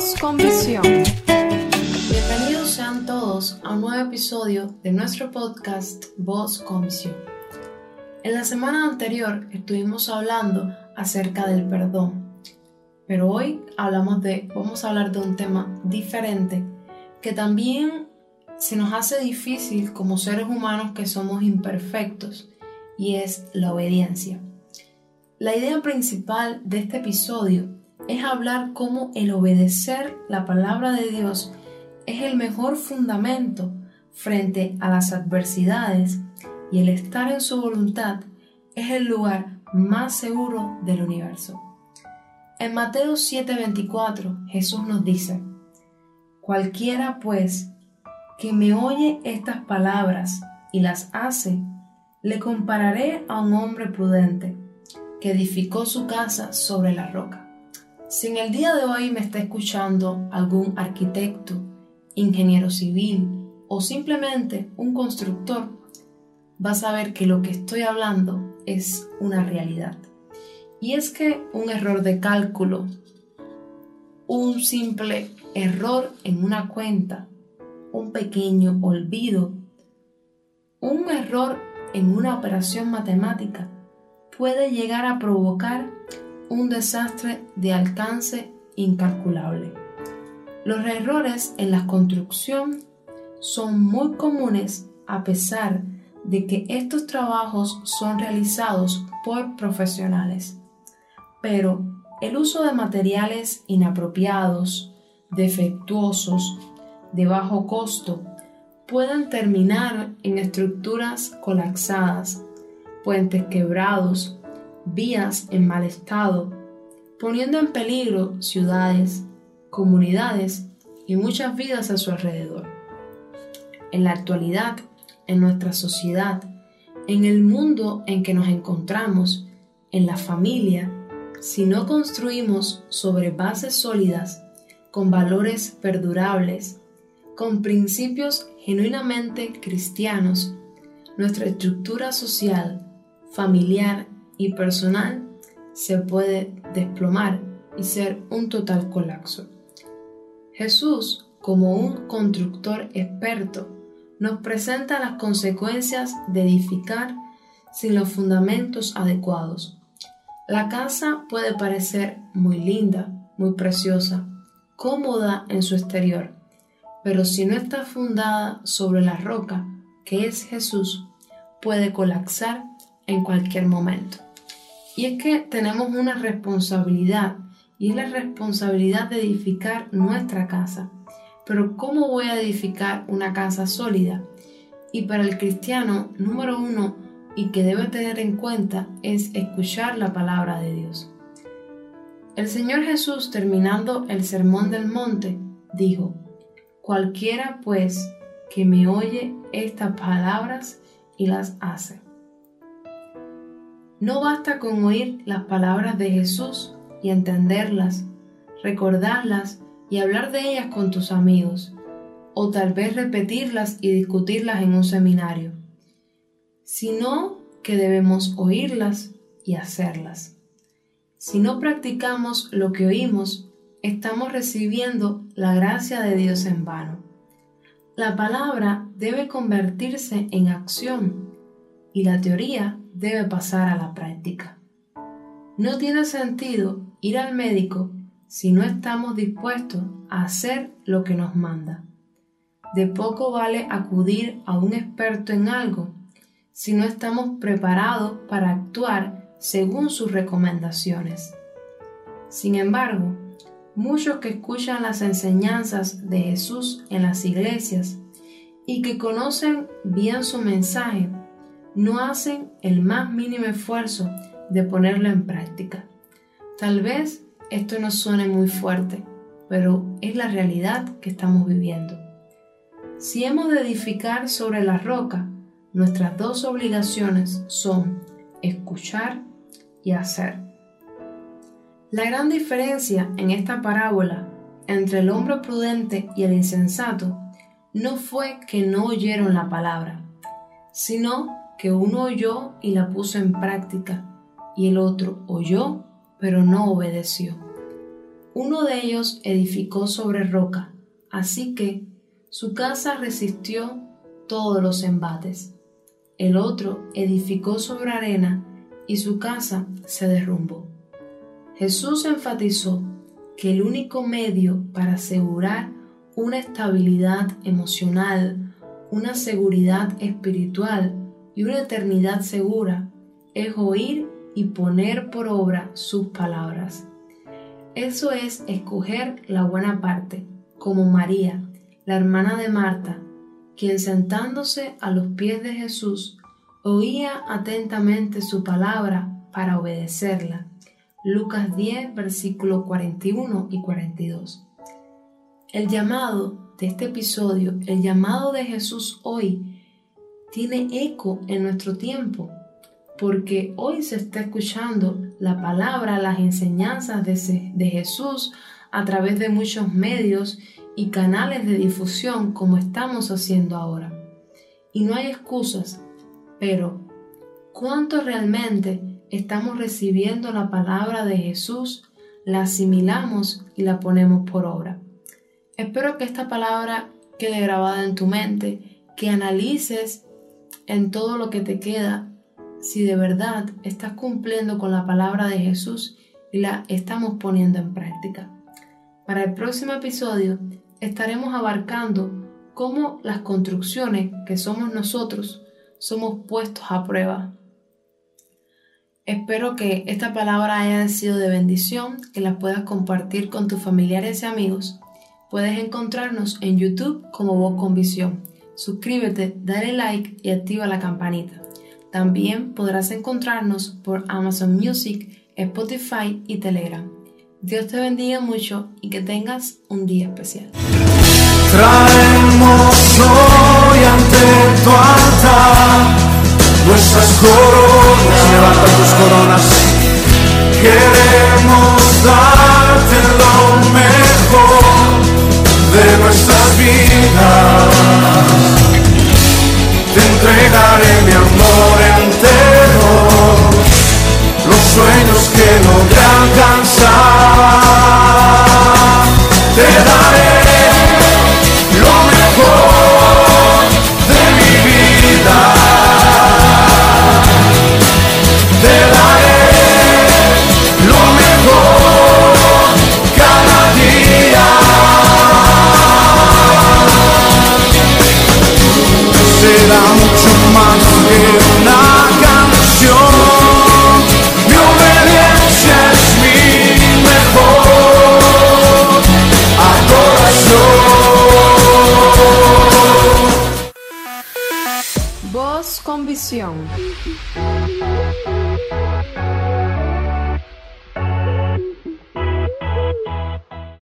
Voz con. Bienvenidos sean todos a un nuevo episodio de nuestro podcast Voz con. En la semana anterior estuvimos hablando acerca del perdón, pero hoy hablamos de, vamos a hablar de un tema diferente que también se nos hace difícil como seres humanos que somos imperfectos y es la obediencia. La idea principal de este episodio es hablar cómo el obedecer la palabra de Dios es el mejor fundamento frente a las adversidades y el estar en su voluntad es el lugar más seguro del universo. En Mateo 7:24 Jesús nos dice, Cualquiera pues que me oye estas palabras y las hace, le compararé a un hombre prudente que edificó su casa sobre la roca. Si en el día de hoy me está escuchando algún arquitecto, ingeniero civil o simplemente un constructor, va a saber que lo que estoy hablando es una realidad. Y es que un error de cálculo, un simple error en una cuenta, un pequeño olvido, un error en una operación matemática, puede llegar a provocar un desastre de alcance incalculable. Los errores en la construcción son muy comunes a pesar de que estos trabajos son realizados por profesionales. Pero el uso de materiales inapropiados, defectuosos, de bajo costo, pueden terminar en estructuras colapsadas puentes quebrados, vías en mal estado, poniendo en peligro ciudades, comunidades y muchas vidas a su alrededor. En la actualidad, en nuestra sociedad, en el mundo en que nos encontramos, en la familia, si no construimos sobre bases sólidas, con valores perdurables, con principios genuinamente cristianos, nuestra estructura social familiar y personal se puede desplomar y ser un total colapso. Jesús, como un constructor experto, nos presenta las consecuencias de edificar sin los fundamentos adecuados. La casa puede parecer muy linda, muy preciosa, cómoda en su exterior, pero si no está fundada sobre la roca, que es Jesús, puede colapsar en cualquier momento. Y es que tenemos una responsabilidad y es la responsabilidad de edificar nuestra casa. Pero ¿cómo voy a edificar una casa sólida? Y para el cristiano, número uno, y que debe tener en cuenta, es escuchar la palabra de Dios. El Señor Jesús, terminando el sermón del monte, dijo, Cualquiera pues que me oye estas palabras y las hace. No basta con oír las palabras de Jesús y entenderlas, recordarlas y hablar de ellas con tus amigos, o tal vez repetirlas y discutirlas en un seminario, sino que debemos oírlas y hacerlas. Si no practicamos lo que oímos, estamos recibiendo la gracia de Dios en vano. La palabra debe convertirse en acción y la teoría debe pasar a la práctica. No tiene sentido ir al médico si no estamos dispuestos a hacer lo que nos manda. De poco vale acudir a un experto en algo si no estamos preparados para actuar según sus recomendaciones. Sin embargo, muchos que escuchan las enseñanzas de Jesús en las iglesias y que conocen bien su mensaje no hacen el más mínimo esfuerzo de ponerlo en práctica. Tal vez esto no suene muy fuerte, pero es la realidad que estamos viviendo. Si hemos de edificar sobre la roca, nuestras dos obligaciones son escuchar y hacer. La gran diferencia en esta parábola entre el hombre prudente y el insensato no fue que no oyeron la palabra, sino que uno oyó y la puso en práctica y el otro oyó pero no obedeció. Uno de ellos edificó sobre roca, así que su casa resistió todos los embates. El otro edificó sobre arena y su casa se derrumbó. Jesús enfatizó que el único medio para asegurar una estabilidad emocional, una seguridad espiritual y una eternidad segura es oír y poner por obra sus palabras. Eso es escoger la buena parte, como María, la hermana de Marta, quien sentándose a los pies de Jesús oía atentamente su palabra para obedecerla. Lucas 10, versículos 41 y 42. El llamado de este episodio, el llamado de Jesús hoy, tiene eco en nuestro tiempo, porque hoy se está escuchando la palabra, las enseñanzas de, de Jesús a través de muchos medios y canales de difusión como estamos haciendo ahora. Y no hay excusas, pero ¿cuánto realmente estamos recibiendo la palabra de Jesús, la asimilamos y la ponemos por obra? Espero que esta palabra quede grabada en tu mente, que analices en todo lo que te queda si de verdad estás cumpliendo con la palabra de Jesús y la estamos poniendo en práctica. Para el próximo episodio estaremos abarcando cómo las construcciones que somos nosotros somos puestos a prueba. Espero que esta palabra haya sido de bendición, que la puedas compartir con tus familiares y amigos. Puedes encontrarnos en YouTube como Voz con Visión. Suscríbete, dale like y activa la campanita. También podrás encontrarnos por Amazon Music, Spotify y Telegram. Dios te bendiga mucho y que tengas un día especial. Traemos hoy ante tu altar nuestras coronas, levanta tus coronas. Queremos darte entregaré mi amor entero, los sueños que logré alcanzar. Adoración. Voz con visión.